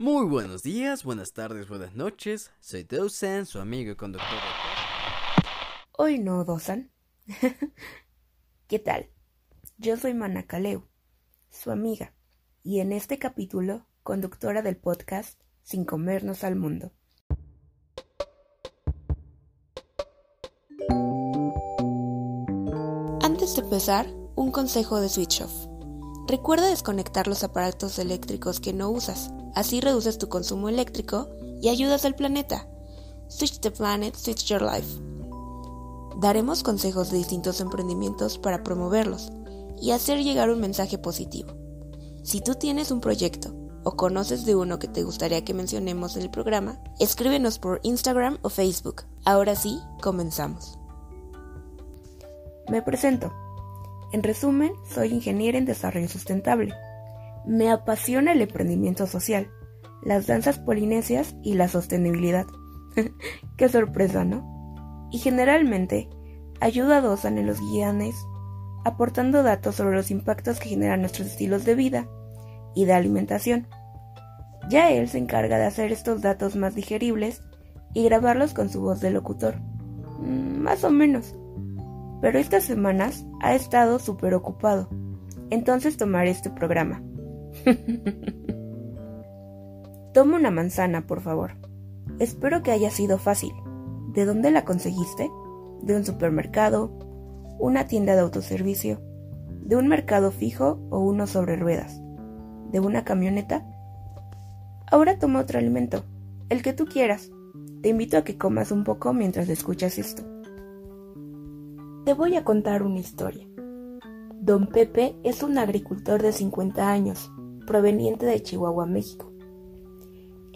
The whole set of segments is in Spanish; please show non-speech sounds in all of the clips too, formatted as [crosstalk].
Muy buenos días, buenas tardes, buenas noches. Soy Dosan, su amigo y conductor de... Hoy no, Dosan. [laughs] ¿Qué tal? Yo soy Manacaleu, su amiga, y en este capítulo, conductora del podcast Sin comernos al mundo. Antes de empezar, un consejo de Switch Off. Recuerda desconectar los aparatos eléctricos que no usas Así reduces tu consumo eléctrico y ayudas al planeta. Switch the planet, switch your life. Daremos consejos de distintos emprendimientos para promoverlos y hacer llegar un mensaje positivo. Si tú tienes un proyecto o conoces de uno que te gustaría que mencionemos en el programa, escríbenos por Instagram o Facebook. Ahora sí, comenzamos. Me presento. En resumen, soy ingeniera en desarrollo sustentable me apasiona el emprendimiento social, las danzas polinesias y la sostenibilidad. [laughs] Qué sorpresa, ¿no? Y generalmente ayuda a Dosan en los guiones, aportando datos sobre los impactos que generan nuestros estilos de vida y de alimentación. Ya él se encarga de hacer estos datos más digeribles y grabarlos con su voz de locutor. Mm, más o menos. Pero estas semanas ha estado súper ocupado. Entonces tomaré este programa. [laughs] Toma una manzana, por favor. Espero que haya sido fácil. ¿De dónde la conseguiste? ¿De un supermercado? ¿Una tienda de autoservicio? ¿De un mercado fijo o uno sobre ruedas? ¿De una camioneta? Ahora toma otro alimento, el que tú quieras. Te invito a que comas un poco mientras escuchas esto. Te voy a contar una historia. Don Pepe es un agricultor de 50 años proveniente de Chihuahua, México.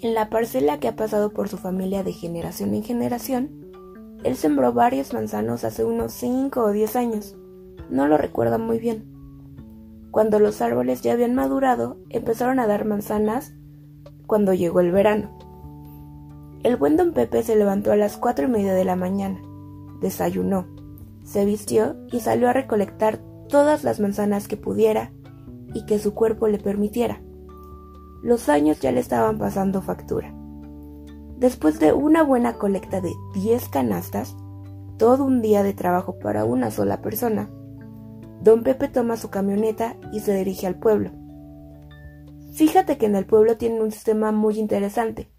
En la parcela que ha pasado por su familia de generación en generación, él sembró varios manzanos hace unos 5 o 10 años. No lo recuerda muy bien. Cuando los árboles ya habían madurado, empezaron a dar manzanas cuando llegó el verano. El buen don Pepe se levantó a las cuatro y media de la mañana, desayunó, se vistió y salió a recolectar todas las manzanas que pudiera y que su cuerpo le permitiera. Los años ya le estaban pasando factura. Después de una buena colecta de 10 canastas, todo un día de trabajo para una sola persona, don Pepe toma su camioneta y se dirige al pueblo. Fíjate que en el pueblo tienen un sistema muy interesante.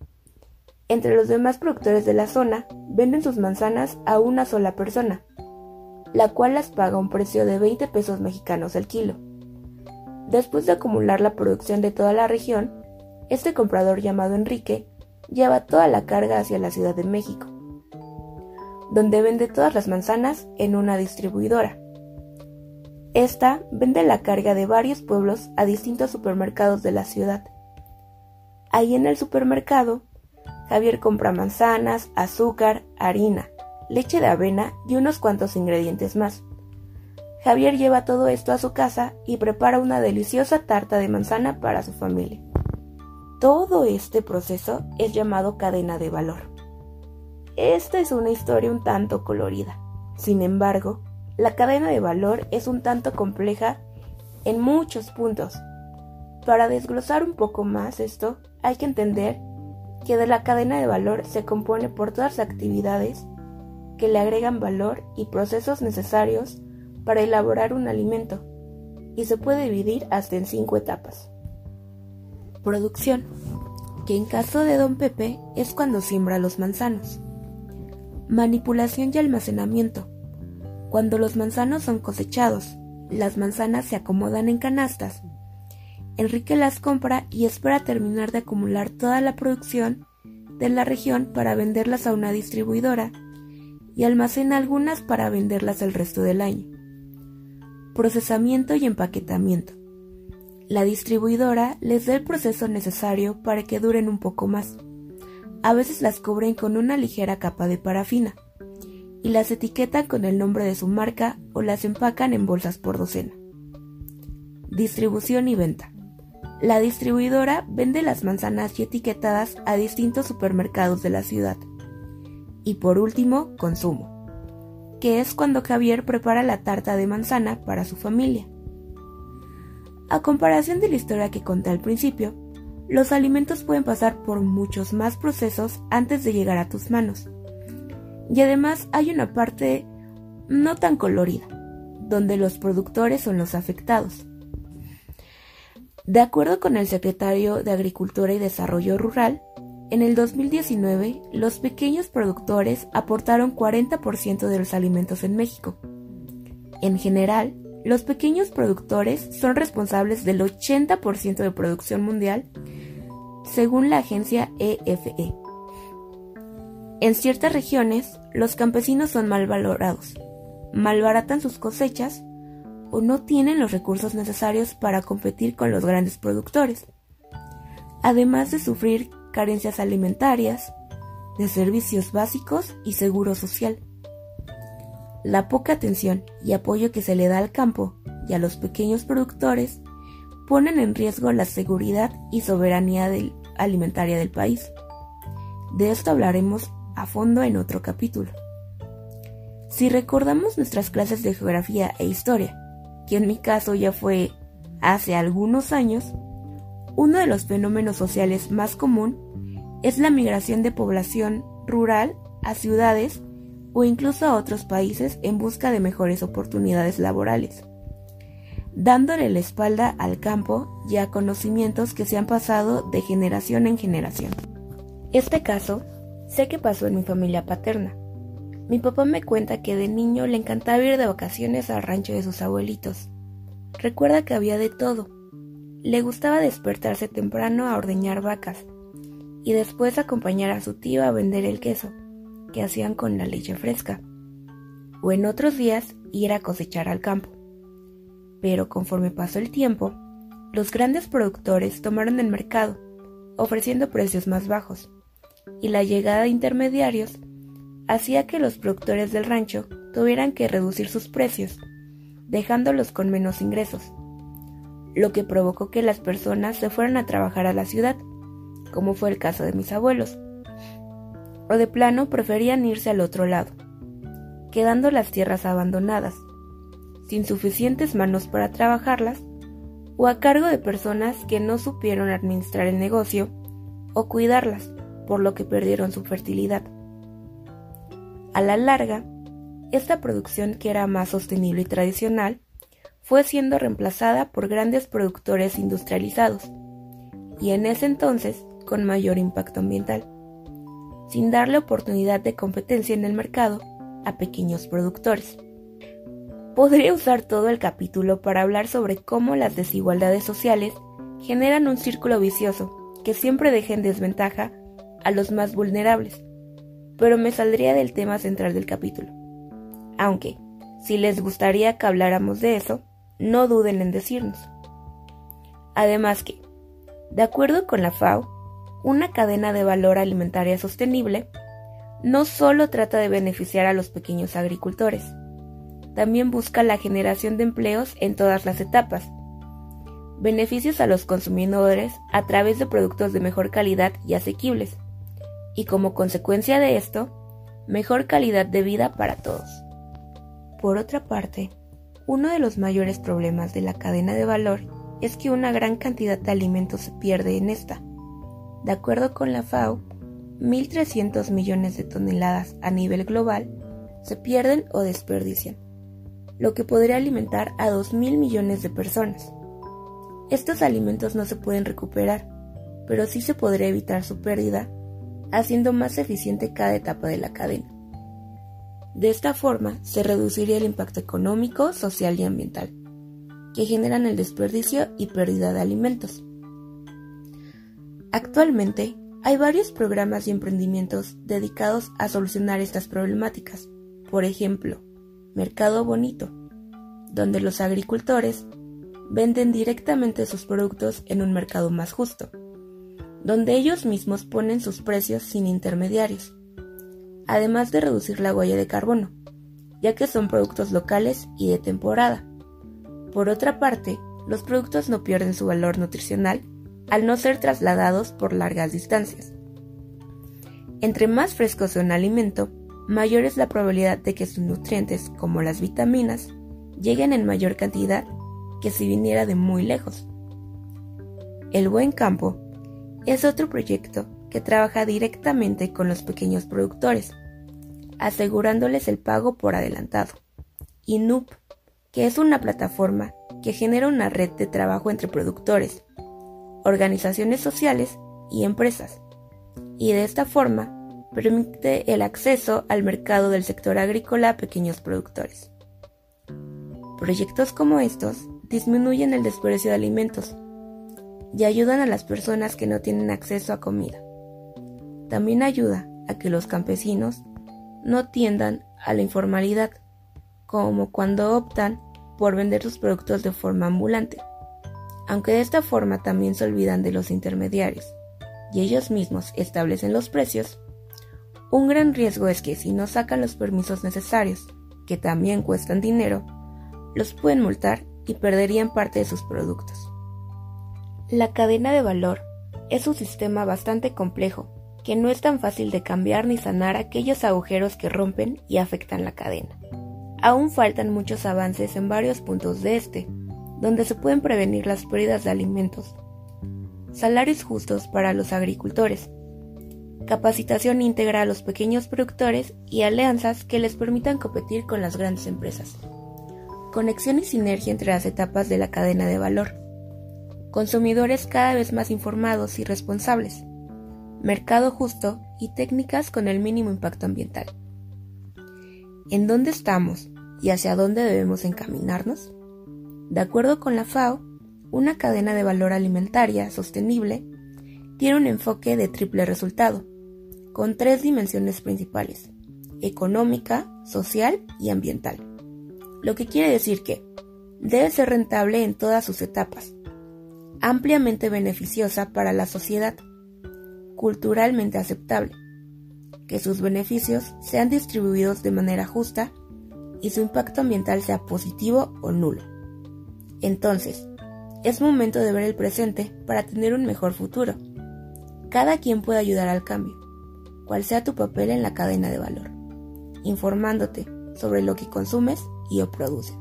Entre los demás productores de la zona, venden sus manzanas a una sola persona, la cual las paga un precio de 20 pesos mexicanos al kilo. Después de acumular la producción de toda la región, este comprador llamado Enrique lleva toda la carga hacia la Ciudad de México, donde vende todas las manzanas en una distribuidora. Esta vende la carga de varios pueblos a distintos supermercados de la ciudad. Ahí en el supermercado, Javier compra manzanas, azúcar, harina, leche de avena y unos cuantos ingredientes más. Javier lleva todo esto a su casa y prepara una deliciosa tarta de manzana para su familia. Todo este proceso es llamado cadena de valor. Esta es una historia un tanto colorida. Sin embargo, la cadena de valor es un tanto compleja en muchos puntos. Para desglosar un poco más esto, hay que entender que de la cadena de valor se compone por todas las actividades que le agregan valor y procesos necesarios para elaborar un alimento y se puede dividir hasta en cinco etapas. Producción, que en caso de Don Pepe es cuando siembra los manzanos. Manipulación y almacenamiento. Cuando los manzanos son cosechados, las manzanas se acomodan en canastas. Enrique las compra y espera terminar de acumular toda la producción de la región para venderlas a una distribuidora y almacena algunas para venderlas el resto del año procesamiento y empaquetamiento. La distribuidora les da el proceso necesario para que duren un poco más. A veces las cubren con una ligera capa de parafina y las etiquetan con el nombre de su marca o las empacan en bolsas por docena. Distribución y venta. La distribuidora vende las manzanas y etiquetadas a distintos supermercados de la ciudad. Y por último, consumo que es cuando Javier prepara la tarta de manzana para su familia. A comparación de la historia que conté al principio, los alimentos pueden pasar por muchos más procesos antes de llegar a tus manos. Y además hay una parte no tan colorida, donde los productores son los afectados. De acuerdo con el secretario de Agricultura y Desarrollo Rural, en el 2019 los pequeños productores aportaron 40% de los alimentos en México. En general, los pequeños productores son responsables del 80% de producción mundial, según la agencia EFE. E. En ciertas regiones, los campesinos son mal valorados, malbaratan sus cosechas o no tienen los recursos necesarios para competir con los grandes productores, además de sufrir carencias alimentarias, de servicios básicos y seguro social. La poca atención y apoyo que se le da al campo y a los pequeños productores ponen en riesgo la seguridad y soberanía alimentaria del país. De esto hablaremos a fondo en otro capítulo. Si recordamos nuestras clases de geografía e historia, que en mi caso ya fue hace algunos años, uno de los fenómenos sociales más común es la migración de población rural a ciudades o incluso a otros países en busca de mejores oportunidades laborales, dándole la espalda al campo y a conocimientos que se han pasado de generación en generación. Este caso sé que pasó en mi familia paterna, mi papá me cuenta que de niño le encantaba ir de vacaciones al rancho de sus abuelitos. Recuerda que había de todo. Le gustaba despertarse temprano a ordeñar vacas y después acompañar a su tío a vender el queso, que hacían con la leche fresca. O en otros días ir a cosechar al campo. Pero conforme pasó el tiempo, los grandes productores tomaron el mercado, ofreciendo precios más bajos, y la llegada de intermediarios hacía que los productores del rancho tuvieran que reducir sus precios, dejándolos con menos ingresos, lo que provocó que las personas se fueran a trabajar a la ciudad, como fue el caso de mis abuelos, o de plano preferían irse al otro lado, quedando las tierras abandonadas, sin suficientes manos para trabajarlas, o a cargo de personas que no supieron administrar el negocio o cuidarlas, por lo que perdieron su fertilidad. A la larga, esta producción que era más sostenible y tradicional fue siendo reemplazada por grandes productores industrializados, y en ese entonces con mayor impacto ambiental, sin darle oportunidad de competencia en el mercado a pequeños productores. Podría usar todo el capítulo para hablar sobre cómo las desigualdades sociales generan un círculo vicioso que siempre deja en desventaja a los más vulnerables, pero me saldría del tema central del capítulo. Aunque, si les gustaría que habláramos de eso, no duden en decirnos. Además que, de acuerdo con la FAO, una cadena de valor alimentaria sostenible no solo trata de beneficiar a los pequeños agricultores, también busca la generación de empleos en todas las etapas, beneficios a los consumidores a través de productos de mejor calidad y asequibles, y como consecuencia de esto, mejor calidad de vida para todos. Por otra parte, uno de los mayores problemas de la cadena de valor es que una gran cantidad de alimentos se pierde en esta. De acuerdo con la FAO, 1.300 millones de toneladas a nivel global se pierden o desperdician, lo que podría alimentar a 2.000 millones de personas. Estos alimentos no se pueden recuperar, pero sí se podría evitar su pérdida haciendo más eficiente cada etapa de la cadena. De esta forma, se reduciría el impacto económico, social y ambiental, que generan el desperdicio y pérdida de alimentos. Actualmente, hay varios programas y emprendimientos dedicados a solucionar estas problemáticas. Por ejemplo, Mercado Bonito, donde los agricultores venden directamente sus productos en un mercado más justo donde ellos mismos ponen sus precios sin intermediarios, además de reducir la huella de carbono, ya que son productos locales y de temporada. Por otra parte, los productos no pierden su valor nutricional al no ser trasladados por largas distancias. Entre más fresco sea un alimento, mayor es la probabilidad de que sus nutrientes, como las vitaminas, lleguen en mayor cantidad que si viniera de muy lejos. El buen campo es otro proyecto que trabaja directamente con los pequeños productores, asegurándoles el pago por adelantado. Y NUP, que es una plataforma que genera una red de trabajo entre productores, organizaciones sociales y empresas, y de esta forma permite el acceso al mercado del sector agrícola a pequeños productores. Proyectos como estos disminuyen el desprecio de alimentos y ayudan a las personas que no tienen acceso a comida. También ayuda a que los campesinos no tiendan a la informalidad, como cuando optan por vender sus productos de forma ambulante, aunque de esta forma también se olvidan de los intermediarios y ellos mismos establecen los precios, un gran riesgo es que si no sacan los permisos necesarios, que también cuestan dinero, los pueden multar y perderían parte de sus productos. La cadena de valor es un sistema bastante complejo que no es tan fácil de cambiar ni sanar aquellos agujeros que rompen y afectan la cadena. Aún faltan muchos avances en varios puntos de este, donde se pueden prevenir las pérdidas de alimentos, salarios justos para los agricultores, capacitación íntegra a los pequeños productores y alianzas que les permitan competir con las grandes empresas, conexión y sinergia entre las etapas de la cadena de valor, consumidores cada vez más informados y responsables, mercado justo y técnicas con el mínimo impacto ambiental. ¿En dónde estamos y hacia dónde debemos encaminarnos? De acuerdo con la FAO, una cadena de valor alimentaria sostenible tiene un enfoque de triple resultado, con tres dimensiones principales, económica, social y ambiental. Lo que quiere decir que debe ser rentable en todas sus etapas, ampliamente beneficiosa para la sociedad, culturalmente aceptable, que sus beneficios sean distribuidos de manera justa y su impacto ambiental sea positivo o nulo. Entonces, es momento de ver el presente para tener un mejor futuro. Cada quien puede ayudar al cambio, cual sea tu papel en la cadena de valor, informándote sobre lo que consumes y o produces.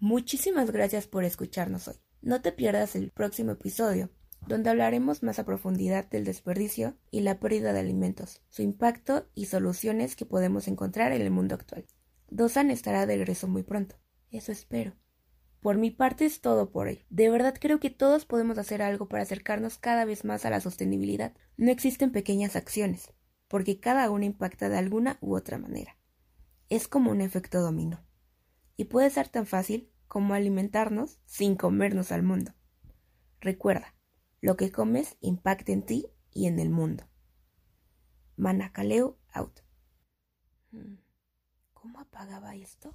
Muchísimas gracias por escucharnos hoy. No te pierdas el próximo episodio, donde hablaremos más a profundidad del desperdicio y la pérdida de alimentos, su impacto y soluciones que podemos encontrar en el mundo actual. Dosan estará de regreso muy pronto. Eso espero. Por mi parte es todo por hoy. De verdad creo que todos podemos hacer algo para acercarnos cada vez más a la sostenibilidad. No existen pequeñas acciones, porque cada una impacta de alguna u otra manera. Es como un efecto dominó. Y puede ser tan fácil como alimentarnos sin comernos al mundo. Recuerda, lo que comes impacta en ti y en el mundo. Manacaleo out. Hmm, ¿Cómo apagaba esto?